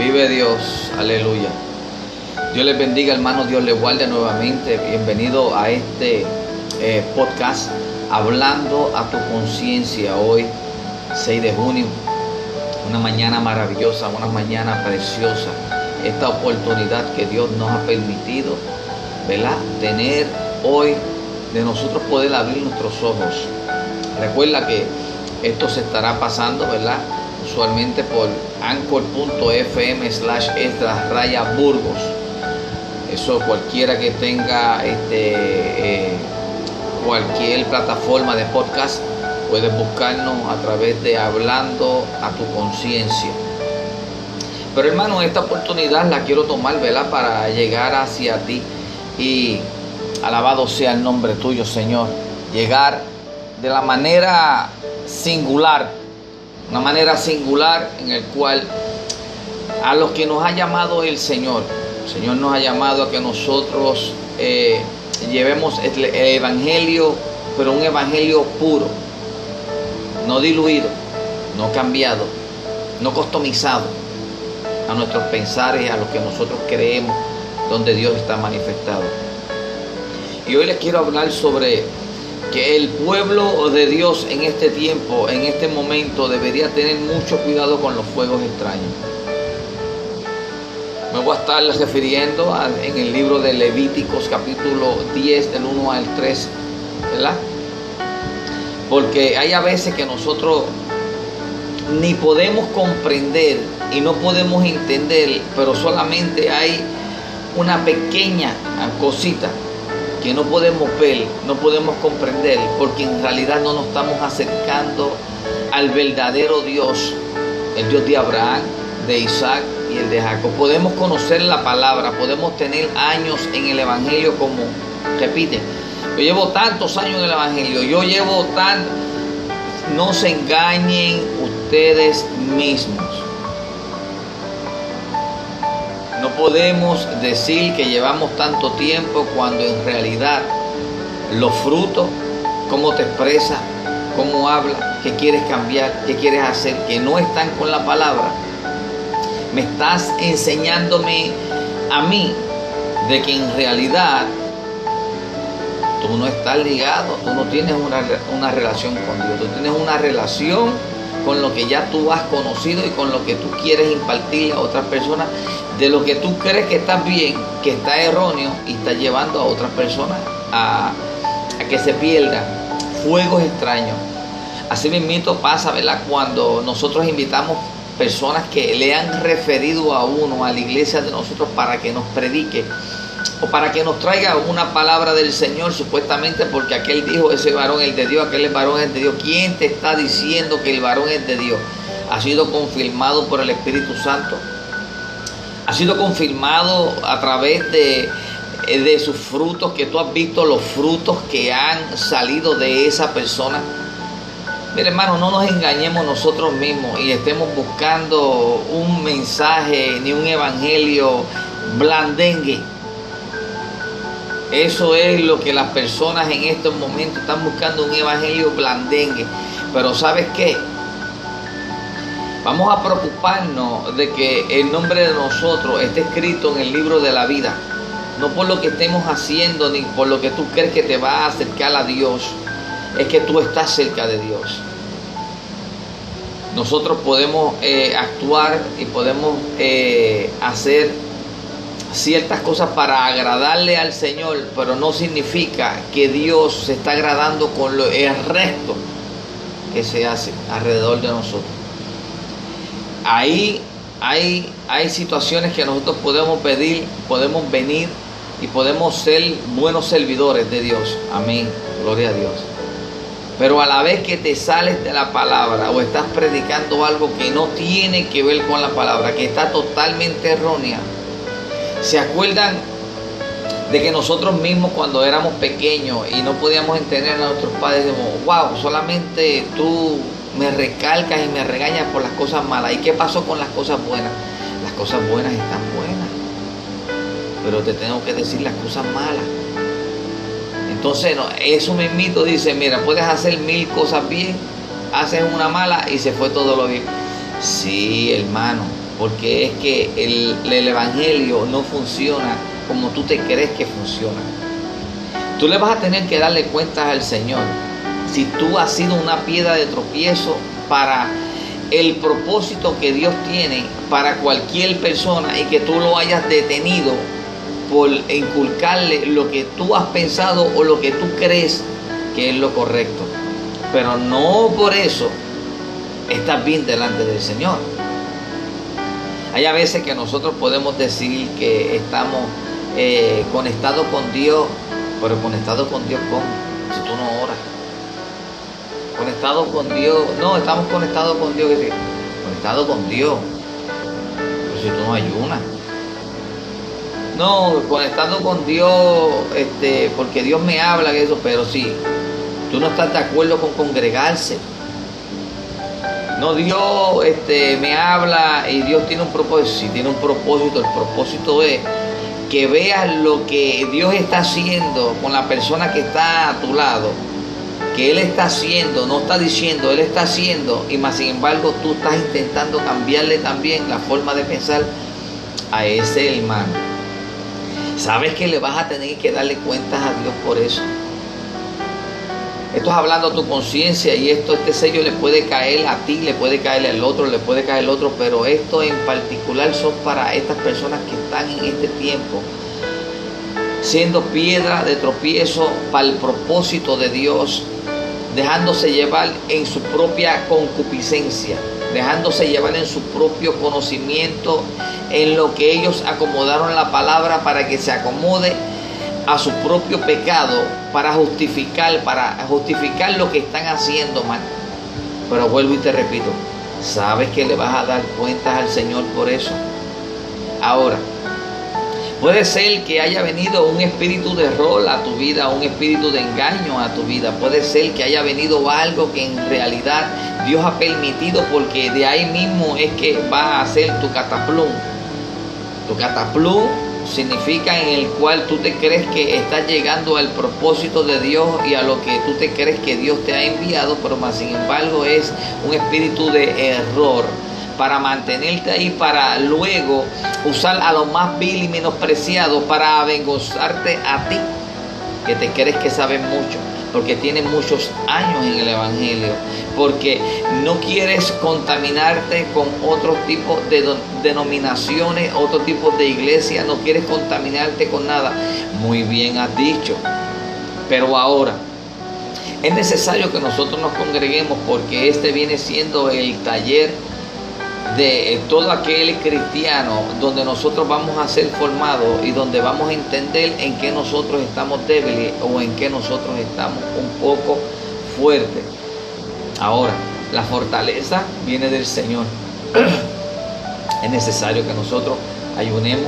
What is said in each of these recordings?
Vive Dios, aleluya. Dios les bendiga, hermanos, Dios les guarde nuevamente. Bienvenido a este eh, podcast, hablando a tu conciencia hoy, 6 de junio. Una mañana maravillosa, una mañana preciosa. Esta oportunidad que Dios nos ha permitido, ¿verdad? Tener hoy de nosotros poder abrir nuestros ojos. Recuerda que esto se estará pasando, ¿verdad? Usualmente por anchor.fm slash extra raya burgos. Eso cualquiera que tenga este, eh, cualquier plataforma de podcast puede buscarnos a través de hablando a tu conciencia. Pero hermano, esta oportunidad la quiero tomar, ¿verdad? Para llegar hacia ti y alabado sea el nombre tuyo, Señor. Llegar de la manera singular, una manera singular en el cual a los que nos ha llamado el Señor, el Señor nos ha llamado a que nosotros eh, llevemos el, Evangelio, pero un Evangelio puro, no diluido, no cambiado, no customizado a nuestros pensares, a lo que nosotros creemos, donde Dios está manifestado. Y hoy les quiero hablar sobre que el pueblo de Dios en este tiempo, en este momento, debería tener mucho cuidado con los fuegos extraños. Me voy a estar refiriendo en el libro de Levíticos capítulo 10 del 1 al 3, ¿verdad? Porque hay a veces que nosotros ni podemos comprender y no podemos entender, pero solamente hay una pequeña cosita que no podemos ver, no podemos comprender, porque en realidad no nos estamos acercando al verdadero Dios, el Dios de Abraham, de Isaac y el de Jacob. Podemos conocer la palabra, podemos tener años en el Evangelio como, repite, yo llevo tantos años en el Evangelio, yo llevo tan, no se engañen ustedes mismos. No podemos decir que llevamos tanto tiempo cuando en realidad los frutos, cómo te expresas, cómo hablas, qué quieres cambiar, qué quieres hacer, que no están con la palabra, me estás enseñándome a mí de que en realidad tú no estás ligado, tú no tienes una, una relación con Dios, tú tienes una relación con lo que ya tú has conocido y con lo que tú quieres impartir a otras personas, de lo que tú crees que está bien, que está erróneo y está llevando a otras personas a, que se pierdan fuegos extraños. Así mismo pasa, ¿verdad? Cuando nosotros invitamos personas que le han referido a uno, a la iglesia de nosotros, para que nos predique o para que nos traiga una palabra del Señor, supuestamente porque aquel dijo, ese varón es de Dios, aquel varón es de Dios. ¿Quién te está diciendo que el varón es de Dios? Ha sido confirmado por el Espíritu Santo. Ha sido confirmado a través de, de sus frutos, que tú has visto los frutos que han salido de esa persona. Mire hermano, no nos engañemos nosotros mismos y estemos buscando un mensaje ni un evangelio blandengue eso es lo que las personas en estos momentos están buscando, un evangelio blandengue. Pero ¿sabes qué? Vamos a preocuparnos de que el nombre de nosotros esté escrito en el libro de la vida. No por lo que estemos haciendo ni por lo que tú crees que te va a acercar a Dios. Es que tú estás cerca de Dios. Nosotros podemos eh, actuar y podemos eh, hacer ciertas cosas para agradarle al Señor, pero no significa que Dios se está agradando con lo, el resto que se hace alrededor de nosotros. Ahí hay, hay situaciones que nosotros podemos pedir, podemos venir y podemos ser buenos servidores de Dios. Amén. Gloria a Dios. Pero a la vez que te sales de la palabra o estás predicando algo que no tiene que ver con la palabra, que está totalmente errónea, ¿Se acuerdan de que nosotros mismos cuando éramos pequeños y no podíamos entender a nuestros padres, decimos, wow, solamente tú me recalcas y me regañas por las cosas malas. ¿Y qué pasó con las cosas buenas? Las cosas buenas están buenas, pero te tengo que decir las cosas malas. Entonces, no, eso mismito dice, mira, puedes hacer mil cosas bien, haces una mala y se fue todo lo bien. Sí, hermano, porque es que el, el Evangelio no funciona como tú te crees que funciona. Tú le vas a tener que darle cuentas al Señor si tú has sido una piedra de tropiezo para el propósito que Dios tiene para cualquier persona y que tú lo hayas detenido por inculcarle lo que tú has pensado o lo que tú crees que es lo correcto. Pero no por eso estás bien delante del Señor. Hay a veces que nosotros podemos decir que estamos eh, conectados con Dios, pero conectados con Dios ¿cómo? Si tú no oras. Conectados con Dios. No, estamos conectados con Dios. Conectados con Dios. Pero si tú no ayunas. No, conectando con Dios, este, porque Dios me habla de eso, pero sí, tú no estás de acuerdo con congregarse. No, Dios este, me habla y Dios tiene un propósito. Si tiene un propósito, el propósito es que veas lo que Dios está haciendo con la persona que está a tu lado. Que Él está haciendo, no está diciendo, Él está haciendo. Y más sin embargo tú estás intentando cambiarle también la forma de pensar a ese hermano. ¿Sabes que le vas a tener que darle cuentas a Dios por eso? Esto es hablando a tu conciencia y esto, este sello le puede caer a ti, le puede caer al otro, le puede caer al otro, pero esto en particular son para estas personas que están en este tiempo siendo piedra de tropiezo para el propósito de Dios, dejándose llevar en su propia concupiscencia, dejándose llevar en su propio conocimiento, en lo que ellos acomodaron la palabra para que se acomode a su propio pecado, para justificar, para justificar lo que están haciendo mal. Pero vuelvo y te repito, ¿sabes que le vas a dar cuentas al Señor por eso? Ahora, Puede ser que haya venido un espíritu de rol a tu vida, un espíritu de engaño a tu vida. Puede ser que haya venido algo que en realidad Dios ha permitido porque de ahí mismo es que va a ser tu cataplum. Tu cataplum significa en el cual tú te crees que estás llegando al propósito de Dios y a lo que tú te crees que Dios te ha enviado, pero más sin embargo es un espíritu de error para mantenerte ahí, para luego usar a lo más vil y menospreciado para avergonzarte a ti, que te crees que sabes mucho, porque tienes muchos años en el Evangelio, porque no quieres contaminarte con otro tipo de denominaciones, otro tipo de iglesia, no quieres contaminarte con nada. Muy bien has dicho, pero ahora... Es necesario que nosotros nos congreguemos porque este viene siendo el taller de eh, todo aquel cristiano donde nosotros vamos a ser formados y donde vamos a entender en qué nosotros estamos débiles o en qué nosotros estamos un poco fuertes. Ahora, la fortaleza viene del Señor. es necesario que nosotros ayunemos,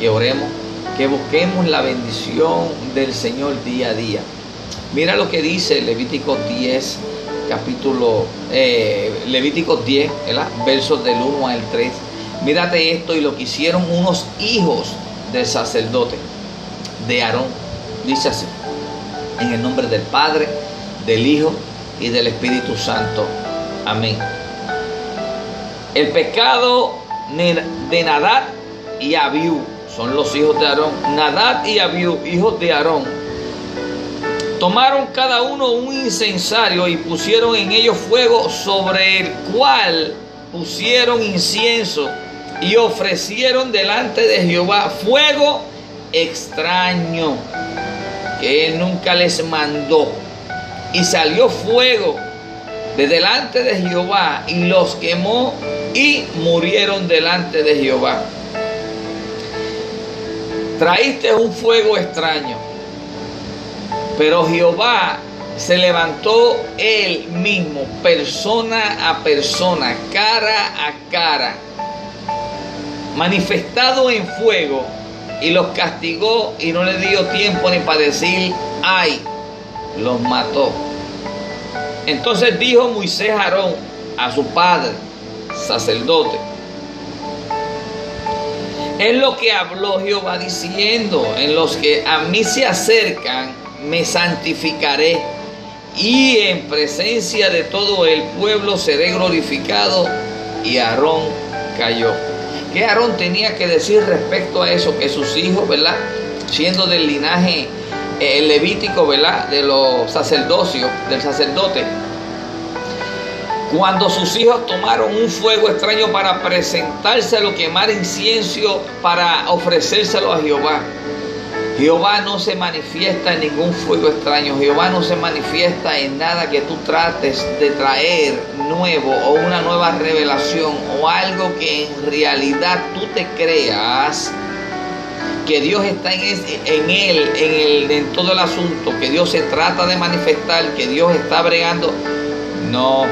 que oremos, que busquemos la bendición del Señor día a día. Mira lo que dice Levítico 10, capítulo eh, Levítico 10, versos del 1 al 3. Mírate esto y lo que hicieron unos hijos del sacerdote, de Aarón. Dice así, en el nombre del Padre, del Hijo y del Espíritu Santo. Amén. El pecado de Nadad y Abiú son los hijos de Aarón. Nadad y Abiú, hijos de Aarón, Tomaron cada uno un incensario y pusieron en ellos fuego sobre el cual pusieron incienso y ofrecieron delante de Jehová fuego extraño que él nunca les mandó. Y salió fuego de delante de Jehová y los quemó y murieron delante de Jehová. Traíste un fuego extraño pero Jehová se levantó él mismo, persona a persona, cara a cara, manifestado en fuego, y los castigó y no le dio tiempo ni para decir, ay, los mató. Entonces dijo Moisés Aarón, a su padre, sacerdote, es lo que habló Jehová diciendo, en los que a mí se acercan, me santificaré y en presencia de todo el pueblo seré glorificado. Y Aarón cayó. ¿Qué Aarón tenía que decir respecto a eso? Que sus hijos, ¿verdad? Siendo del linaje eh, levítico, ¿verdad? De los sacerdocios, del sacerdote. Cuando sus hijos tomaron un fuego extraño para presentárselo, quemar incienso, para ofrecérselo a Jehová. Jehová no se manifiesta en ningún fuego extraño. Jehová no se manifiesta en nada que tú trates de traer nuevo o una nueva revelación o algo que en realidad tú te creas que Dios está en, él, en, el, en todo el asunto, que Dios se trata de manifestar, que Dios está bregando. No,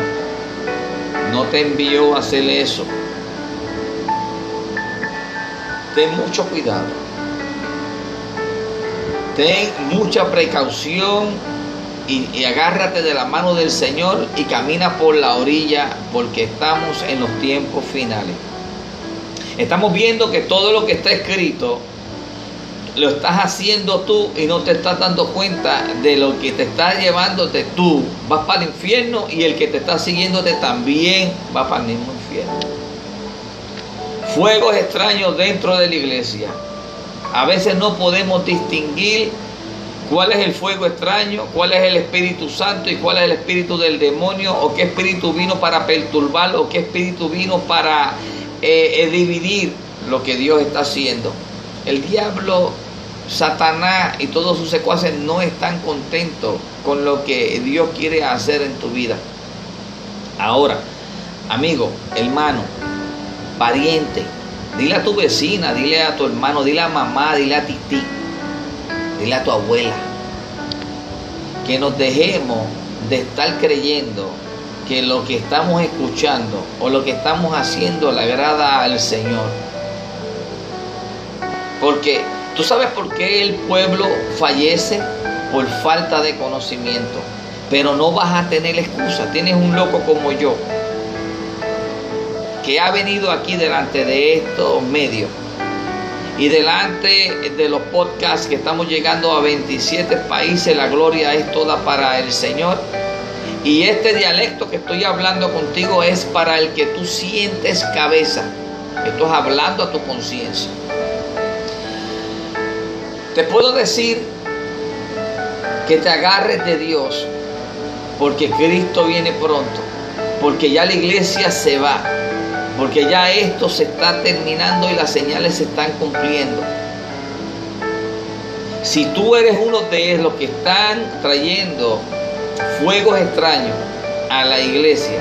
no te envió a hacer eso. Ten mucho cuidado. Ten mucha precaución y, agárrate de la mano del Señor y camina por la orilla porque estamos en los tiempos finales. Estamos viendo que todo lo que está escrito lo estás haciendo tú y no te estás dando cuenta de lo que te está llevándote tú. Vas para el infierno y el que te está siguiéndote también va para el mismo infierno. Fuegos extraños dentro de la iglesia. A veces no podemos distinguir cuál es el fuego extraño, cuál es el Espíritu Santo y cuál es el espíritu del demonio, o qué espíritu vino para perturbar, o qué espíritu vino para eh, eh, dividir lo que Dios está haciendo. El diablo, Satanás y todos sus secuaces no están contentos con lo que Dios quiere hacer en tu vida. Ahora, amigo, hermano, pariente, Dile a tu vecina, dile a tu hermano, dile a mamá, dile a tití, dile a tu abuela. Que nos dejemos de estar creyendo que lo que estamos escuchando o lo que estamos haciendo le agrada al Señor. Porque tú sabes por qué el pueblo fallece por falta de conocimiento. Pero no vas a tener excusa. Tienes un loco como yo que ha venido aquí delante de estos medios y delante de los podcasts que estamos llegando a 27 países, la gloria es toda para el Señor. Y este dialecto que estoy hablando contigo es para el que tú sientes cabeza. Esto es hablando a tu conciencia. Te puedo decir que te agarres de Dios porque Cristo viene pronto, porque ya la iglesia se va porque ya esto se está terminando y las señales se están cumpliendo. Si tú eres uno de los que están trayendo fuegos extraños a la iglesia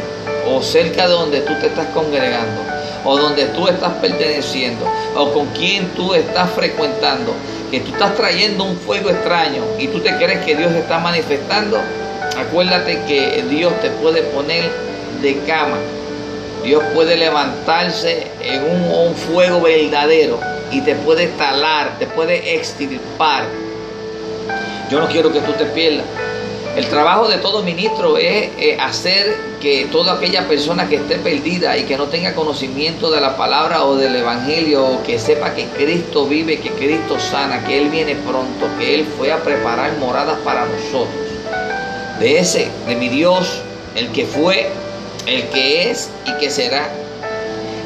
o cerca de donde tú te estás congregando o donde tú estás perteneciendo o con quien tú estás frecuentando, que tú estás trayendo un fuego extraño y tú te crees que Dios está manifestando, acuérdate que Dios te puede poner de cama Dios puede levantarse en un, fuego verdadero y te puede talar, te puede extirpar. Yo no quiero que tú te pierdas. El trabajo de todo ministro es eh, hacer que toda aquella persona que esté perdida y que no tenga conocimiento de la palabra o del evangelio, que sepa que Cristo vive, que Cristo sana, que Él viene pronto, que Él fue a preparar moradas para nosotros. De ese, de mi Dios, el que fue, el que es y que será.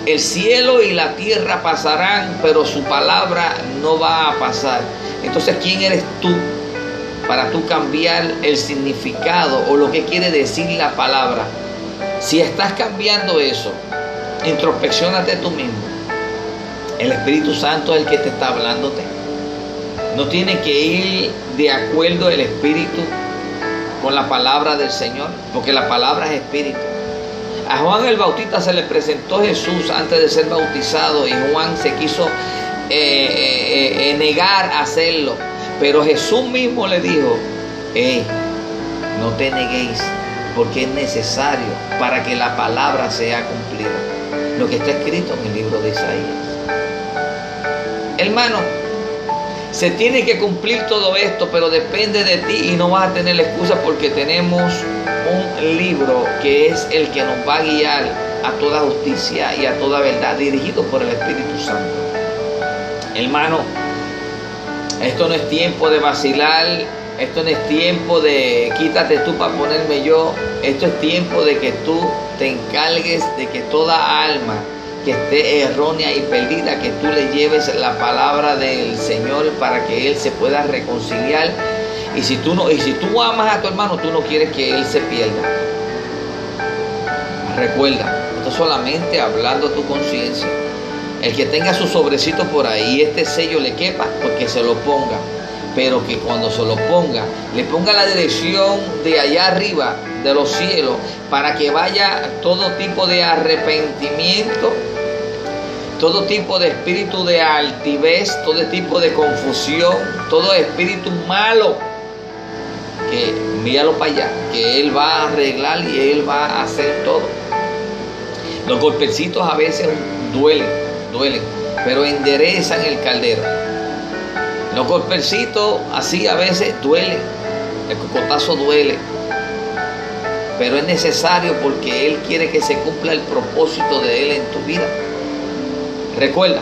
El cielo y la tierra pasarán, pero su palabra no va a pasar. Entonces, ¿quién eres tú para tú cambiar el significado o lo que quiere decir la palabra? Si estás cambiando eso, introspeccionate tú mismo. El Espíritu Santo es el que te está hablándote. No tiene que ir de acuerdo el Espíritu con la palabra del Señor, porque la palabra es Espíritu. A Juan el Bautista se le presentó Jesús antes de ser bautizado y Juan se quiso eh, eh, eh, negar a hacerlo. Pero Jesús mismo le dijo, no te neguéis porque es necesario para que la palabra sea cumplida. Lo que está escrito en el libro de Isaías. Hermano, se tiene que cumplir todo esto, pero depende de ti y no vas a tener la excusa porque tenemos un libro que es el que nos va a guiar a toda justicia y a toda verdad, dirigido por el Espíritu Santo. Hermano, esto no es tiempo de vacilar, esto no es tiempo de quítate tú para ponerme yo, esto es tiempo de que tú te encargues de que toda alma, que esté errónea y perdida, que tú le lleves la palabra del Señor para que Él se pueda reconciliar. Y si tú no, y si tú amas a tu hermano, tú no quieres que Él se pierda. Recuerda, esto solamente hablando a tu conciencia. El que tenga su sobrecito por ahí este sello le quepa, pues que se lo ponga. Pero que cuando se lo ponga, le ponga la dirección de allá arriba, de los cielos, para que vaya todo tipo de arrepentimiento todo tipo de espíritu de altivez, todo tipo de confusión, todo espíritu malo, que míralo para allá, que Él va a arreglar y Él va a hacer todo. Los golpecitos a veces duelen, duelen, pero enderezan el caldero. Los golpecitos así a veces duelen, el cocotazo duele, pero es necesario porque Él quiere que se cumpla el propósito de Él en tu vida. Recuerda,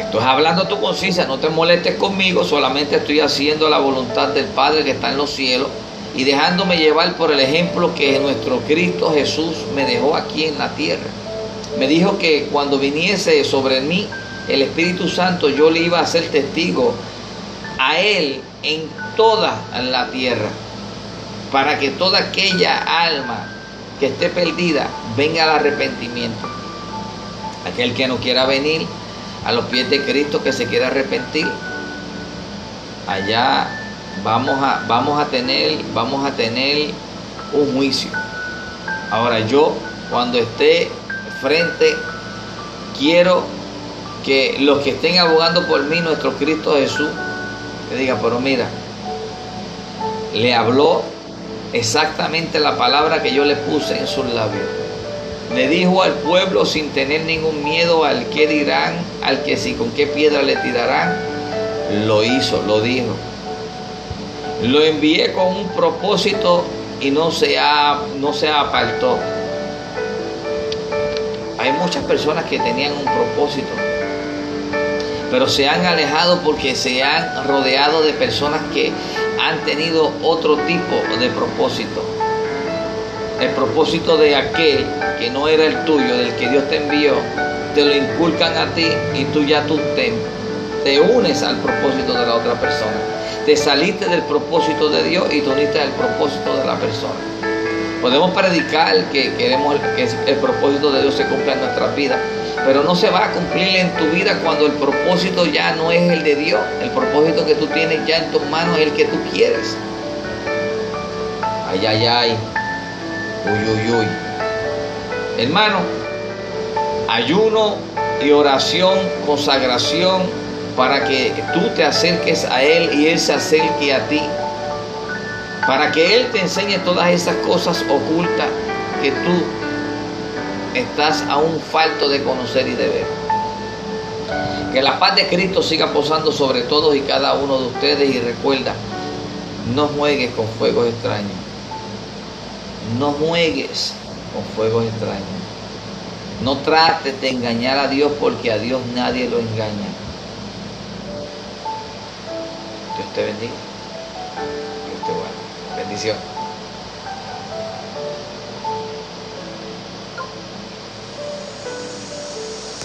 estoy hablando a tu conciencia, no te molestes conmigo, solamente estoy haciendo la voluntad del Padre que está en los cielos y dejándome llevar por el ejemplo que nuestro Cristo Jesús me dejó aquí en la tierra. Me dijo que cuando viniese sobre mí el Espíritu Santo, yo le iba a ser testigo a Él en toda la tierra, para que toda aquella alma que esté perdida venga al arrepentimiento. Aquel que no quiera venir a los pies de Cristo, que se quiera arrepentir, allá vamos a, vamos a tener, vamos a tener un juicio. Ahora yo, cuando esté frente, quiero que los que estén abogando por mí, nuestro Cristo Jesús, que diga, pero mira, le habló exactamente la palabra que yo le puse en sus labios le dijo al pueblo sin tener ningún miedo al que dirán, al que si con qué piedra le tirarán. Lo hizo, lo dijo. Lo envié con un propósito y no se, ha, no se apartó. Hay muchas personas que tenían un propósito, pero se han alejado porque se han rodeado de personas que han tenido otro tipo de propósito el propósito de aquel que no era el tuyo, del que Dios te envió, te lo inculcan a ti y tú ya tú te, te unes al propósito de la otra persona. Te saliste del propósito de Dios y te uniste al propósito de la persona. Podemos predicar que queremos que el propósito de Dios se cumpla en nuestra vida, pero no se va a cumplir en tu vida cuando el propósito ya no es el de Dios. El propósito que tú tienes ya en tus manos es el que tú quieres. Ay, ay, ay. Uy, uy, uy. Hermano, ayuno y oración, consagración, para que tú te acerques a Él y Él se acerque a ti. Para que Él te enseñe todas esas cosas ocultas que tú estás aún falto de conocer y de ver. Que la paz de Cristo siga posando sobre todos y cada uno de ustedes y recuerda, no juegues con fuegos extraños. No juegues con fuegos extraños. No trates de engañar a Dios porque a Dios nadie lo engaña. Dios te bendiga. Dios te guarde. Bendición.